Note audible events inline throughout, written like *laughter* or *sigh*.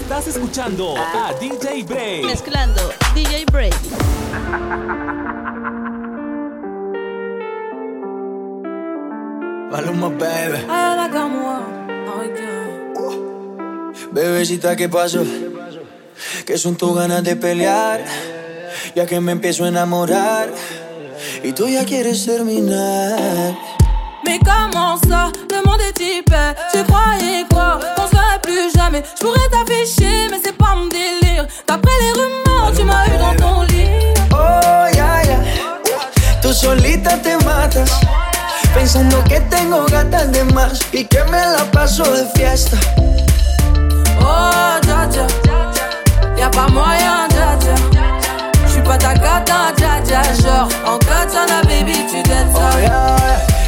Estás escuchando a DJ Bray. Mezclando DJ Break. Maluma, baby. Oh. Bebecita, ¿qué pasó? Que son tus ganas de pelear. Ya que me empiezo a enamorar. Y tú ya quieres terminar. Mais comment ça, le monde est hyper Tu croyais quoi, plus jamais Je pourrais t'afficher, mais c'est pas mon délire D'après les rumeurs, tu m'as eu dans ton lit Oh, ya, ya. Tú solita te matas. Pensando que tengo gatas de más. Y que me la paso de fiesta. Oh, dja dja Y'a pas moyen, dja dja J'suis pas ta cata, dja dja Genre, en katana, baby, tu dettes ça Oh, ya, ya.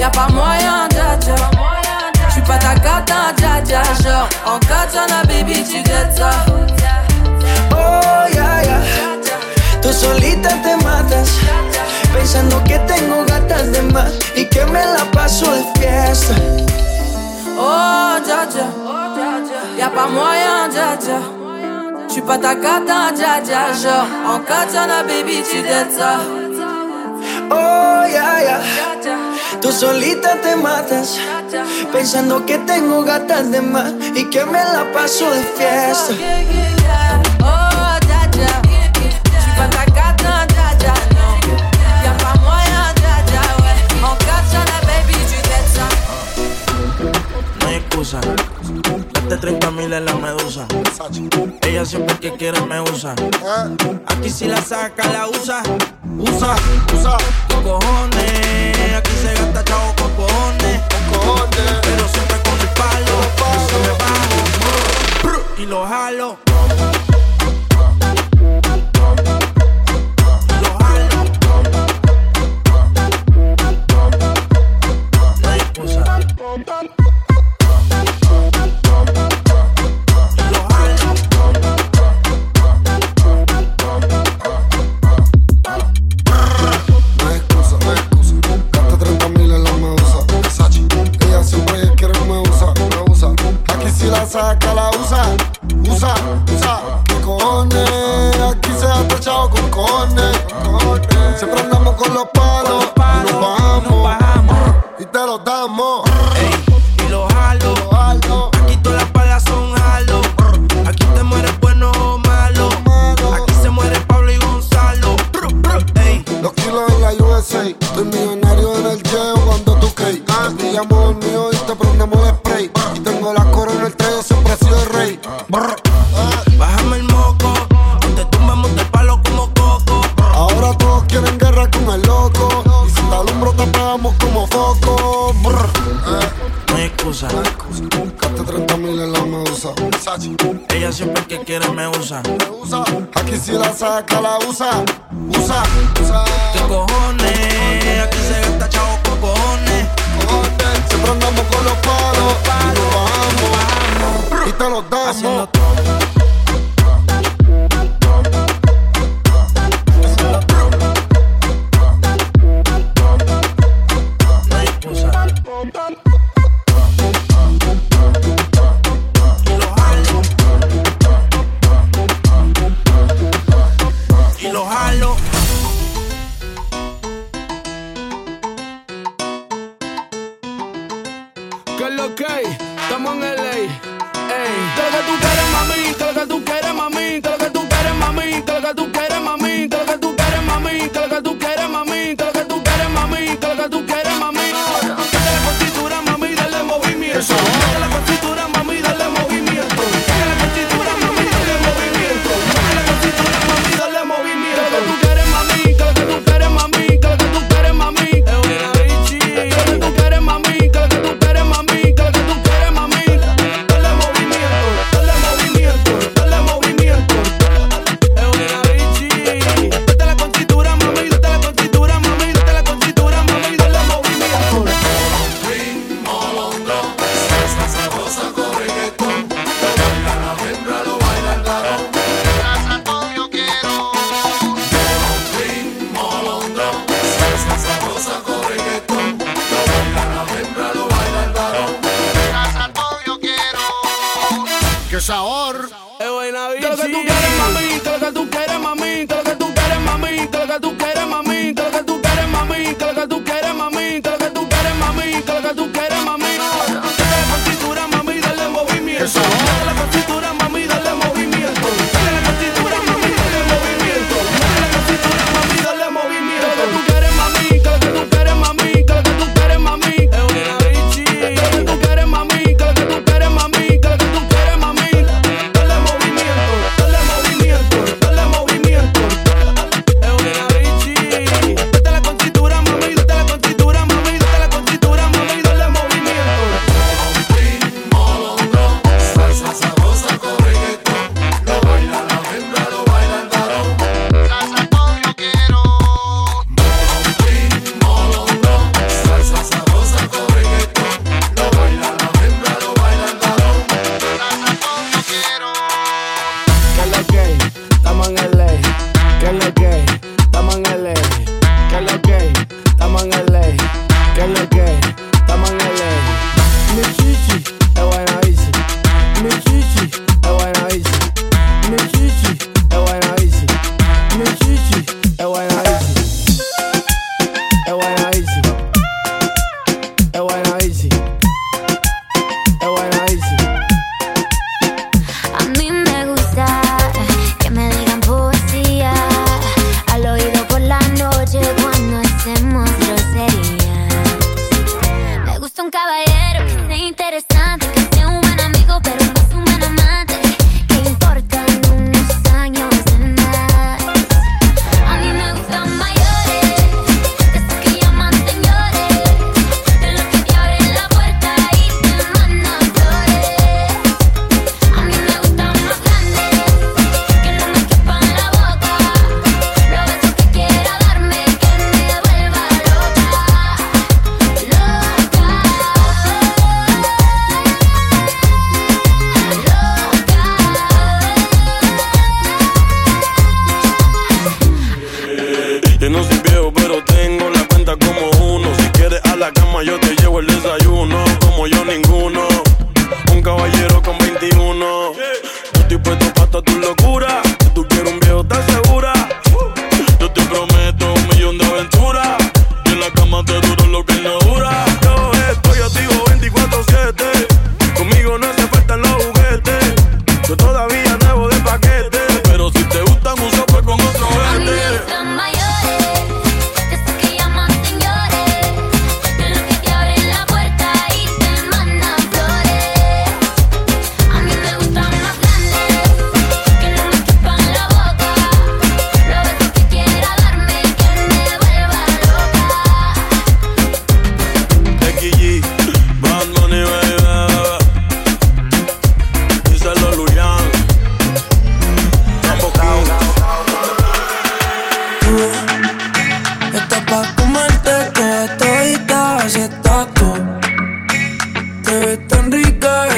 Y'a pas moyen, dja dja J'suis pas ta cata, dja Genre, en katana, baby, tu dettes ça Oh, ya, ya. Tú solita te matas. Pensando que tengo gatas de más. Y que me la paso de fiesta. Oh, dja dja Y'a pas moyen, dja J'suis pas ta cata, dja Genre, en katana, baby, tu dettes ça Oh, ya, ya. Tú solita te matas. Pensando que tengo gatas de más. Y que me la paso de fiesta. Oh, dja dja J'suis pas ta cata, dja dja, non Y'a pas moyen, dja dja, ouais En katana, baby, ça No hay excusa. Date 30 mil en la medusa. Ella siempre que quiere me usa. Aquí si la saca, la usa. Usa, usa. Cojones. Aquí se gasta chavo con cojones. Pero siempre con el palo. Bajo. Y lo jalo. Excusa. Gaste 30 mil en la medusa. Ella siempre que quiere me usa. Aquí si la saca, la usa. Usa, usa. ¿Qué cojones? Aquí se gasta chavo con cojones. Cojones. Siempre andamos con los palos. Y nos bajamos. Y te los damos. sabor. De lo que tú quieres, mami, de lo que tú quieres, mami.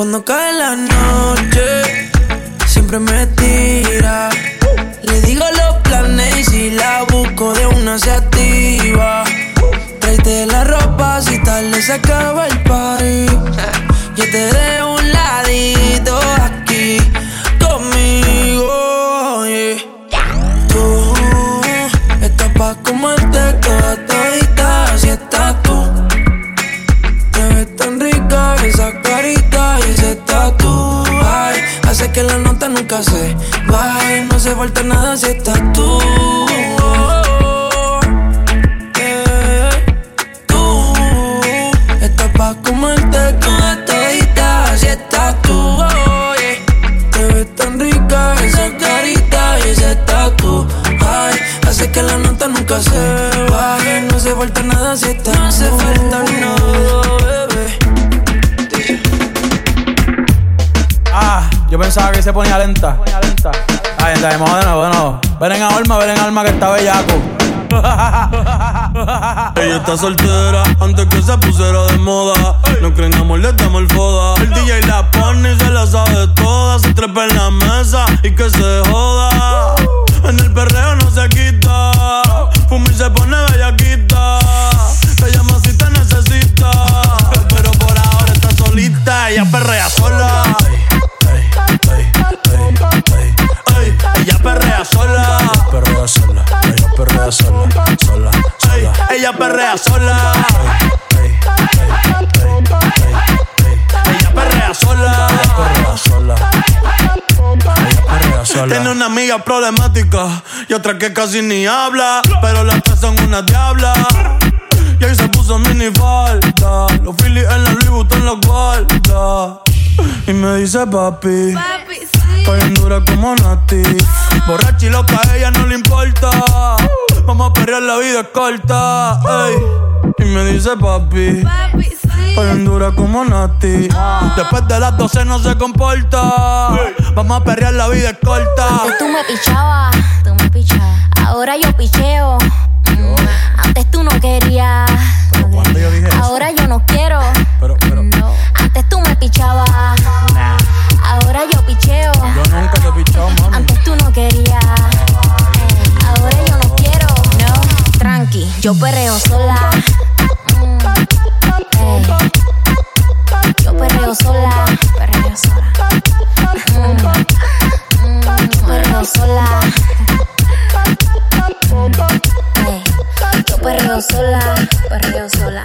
Cuando cae la noche, siempre me tira. Le digo los planes y si la busco de una se activa. Tráete la ropa si tal le acaba el party. *laughs* Yo te dejo un ladito estás tú. Yeah. Tú estás pa' comerte toda todita si estás tú. Oh, yeah. Te ves tan rica esa carita y ese tatu. Ay, hace que la nota nunca se baje. No se falta nada si estás No hace falta nada, bebé. Ah, yo pensaba que se ponía lenta. Que está bellaco. *laughs* Ella está soltera antes que se pusiera de moda. No creen amor, le damos el foda. El DJ la pone y se la sabe toda. Se trepa en la Problemática y otra que casi ni habla. Pero las tres son una diabla. Y ahí se puso mini falta. Los Phillies en la Louis Vuitton los guarda. Y me dice papi. Papi, sí. Estoy en dura como Nati. Borracha y loca, a ella no le importa. Vamos a perrear, la vida es corta. Ey. Y me dice papi. Papi, sí. Estoy en dura como Nati. Después de las 12 no se comporta. Vamos a perrear, la vida es corta. Antes tú me pichabas, tú me pichabas. Ahora yo picheo. Antes tú no querías. ¿Cuándo yo dije eso? Ahora yo no quiero. Pero, pero, No. Antes tú me pichabas. nah. Ahora yo picheo. Yo nunca te he pichado, mami. Antes tú no querías. Ahora yo no quiero. No. Tranqui, yo perreo sola. Perreo sola. Perreo sola. Mm. Mm. Perreo sola. Yo perreo sola. Perreo sola.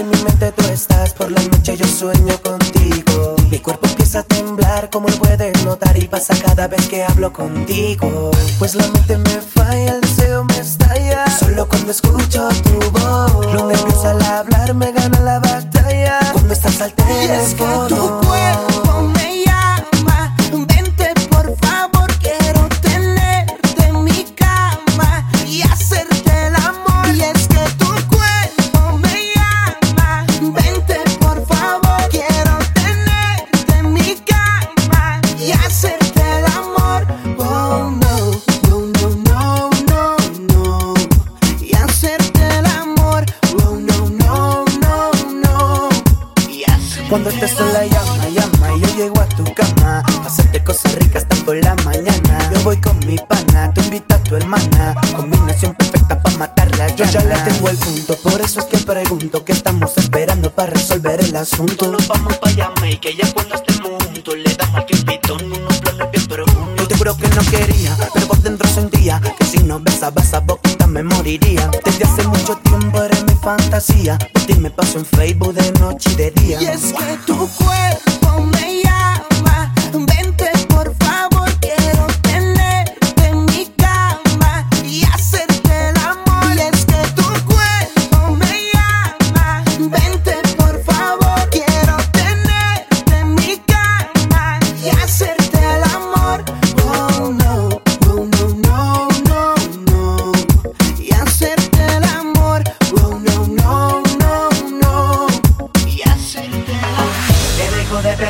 En mi mente tú estás, por la noche yo sueño contigo. Mi cuerpo empieza a temblar, como puedes notar, y pasa cada vez que hablo contigo. Pues la mente me falla, el deseo me estalla. Solo cuando escucho tu voz, lo nervioso al hablar me gana la batalla. Cuando estás altera, es que tú puedes. Con mi pana, tú invita a tu hermana. Combinación perfecta para matarla. Yo ya le tengo el punto, por eso es que pregunto qué estamos esperando para resolver el asunto. Nos vamos para Jamaica y ya cuando estemos juntos le damos al pitón unos planes bien profundos. Yo te juro que no quería, pero por dentro sentía que si no besaba esa boquita me moriría. Desde hace mucho tiempo eres mi fantasía. Por ti me paso en Facebook de noche y de día. Y es que tu cuerpo me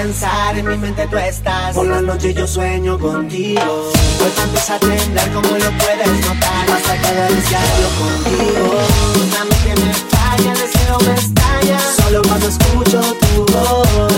pensar, en mi mente tú estás. Por la noche yo sueño contigo. Cuerpo empieza a temblar como lo puedes notar. Que hablo contigo. La mente me falla, el deseo me estalla. Solo cuando escucho tu voz.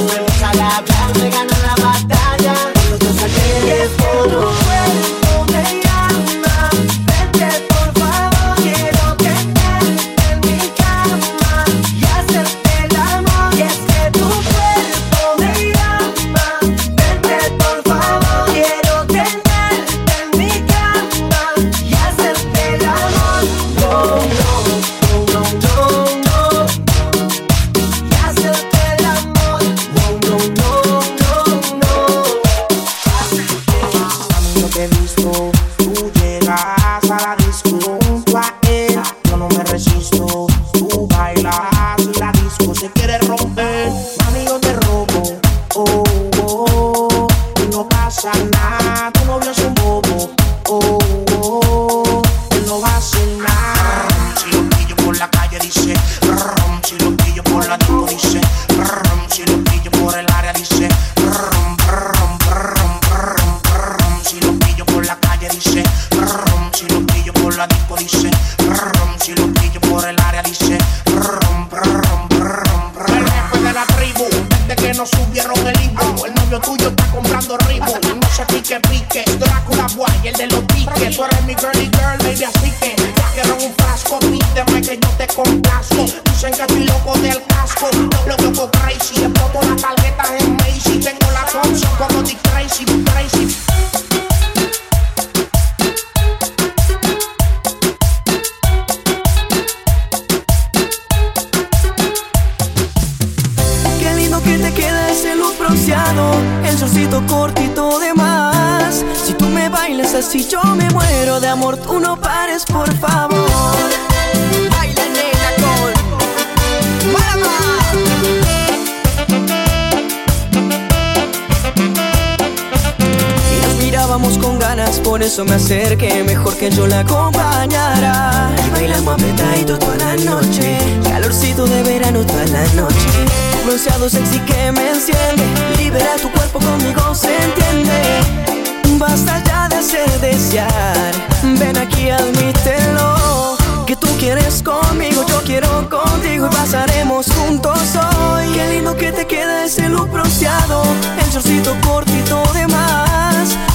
Eso me acerqué. Mejor que yo la acompañara. Y bailamos apretadito toda la noche. Calorcito de verano toda la noche. Bronceado sexy que me enciende. Libera tu cuerpo conmigo, se entiende. Basta ya de hacer desear. Ven aquí, admítelo. Que tú quieres conmigo, yo quiero contigo y pasaremos juntos hoy. Qué lindo que te queda ese look bronceado, el shortcito cortito de más.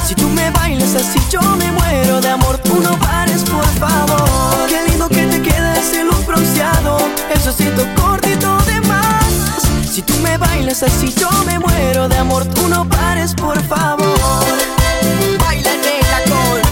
Si tú me bailas así, yo me muero de amor. Tú no pares, por favor. Qué lindo que te queda ese look bronceado, el shortcito cortito de más. Si tú me bailas así, yo me muero de amor. Tú no pares, por favor. Baila nena con.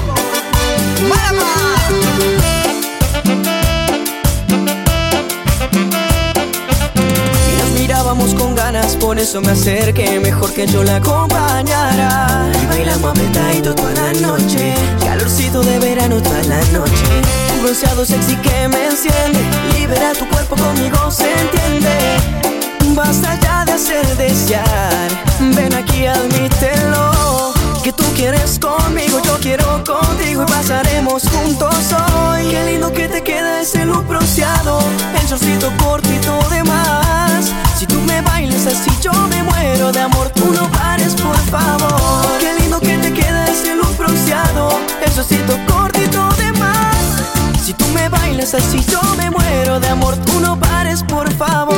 Con ganas, por eso me acerqué, mejor que yo la acompañara. Y bailamos apretadito toda la noche, calorcito de verano toda la noche. Un bronceado sexy que me enciende, libera tu cuerpo conmigo, se entiende. Basta ya de hacer desear, ven aquí, admítelo. Que tú quieres conmigo, yo quiero contigo y pasaremos juntos hoy. Qué lindo que te queda ese look bronceado, el shortcito cortito de más. Me bailas así, yo me muero de amor. Tú no pares, por favor. Qué lindo que te queda ese look bronceado, el shortcito cortito de más. Si tú me bailas así, yo me muero de amor. Tú no pares, por favor.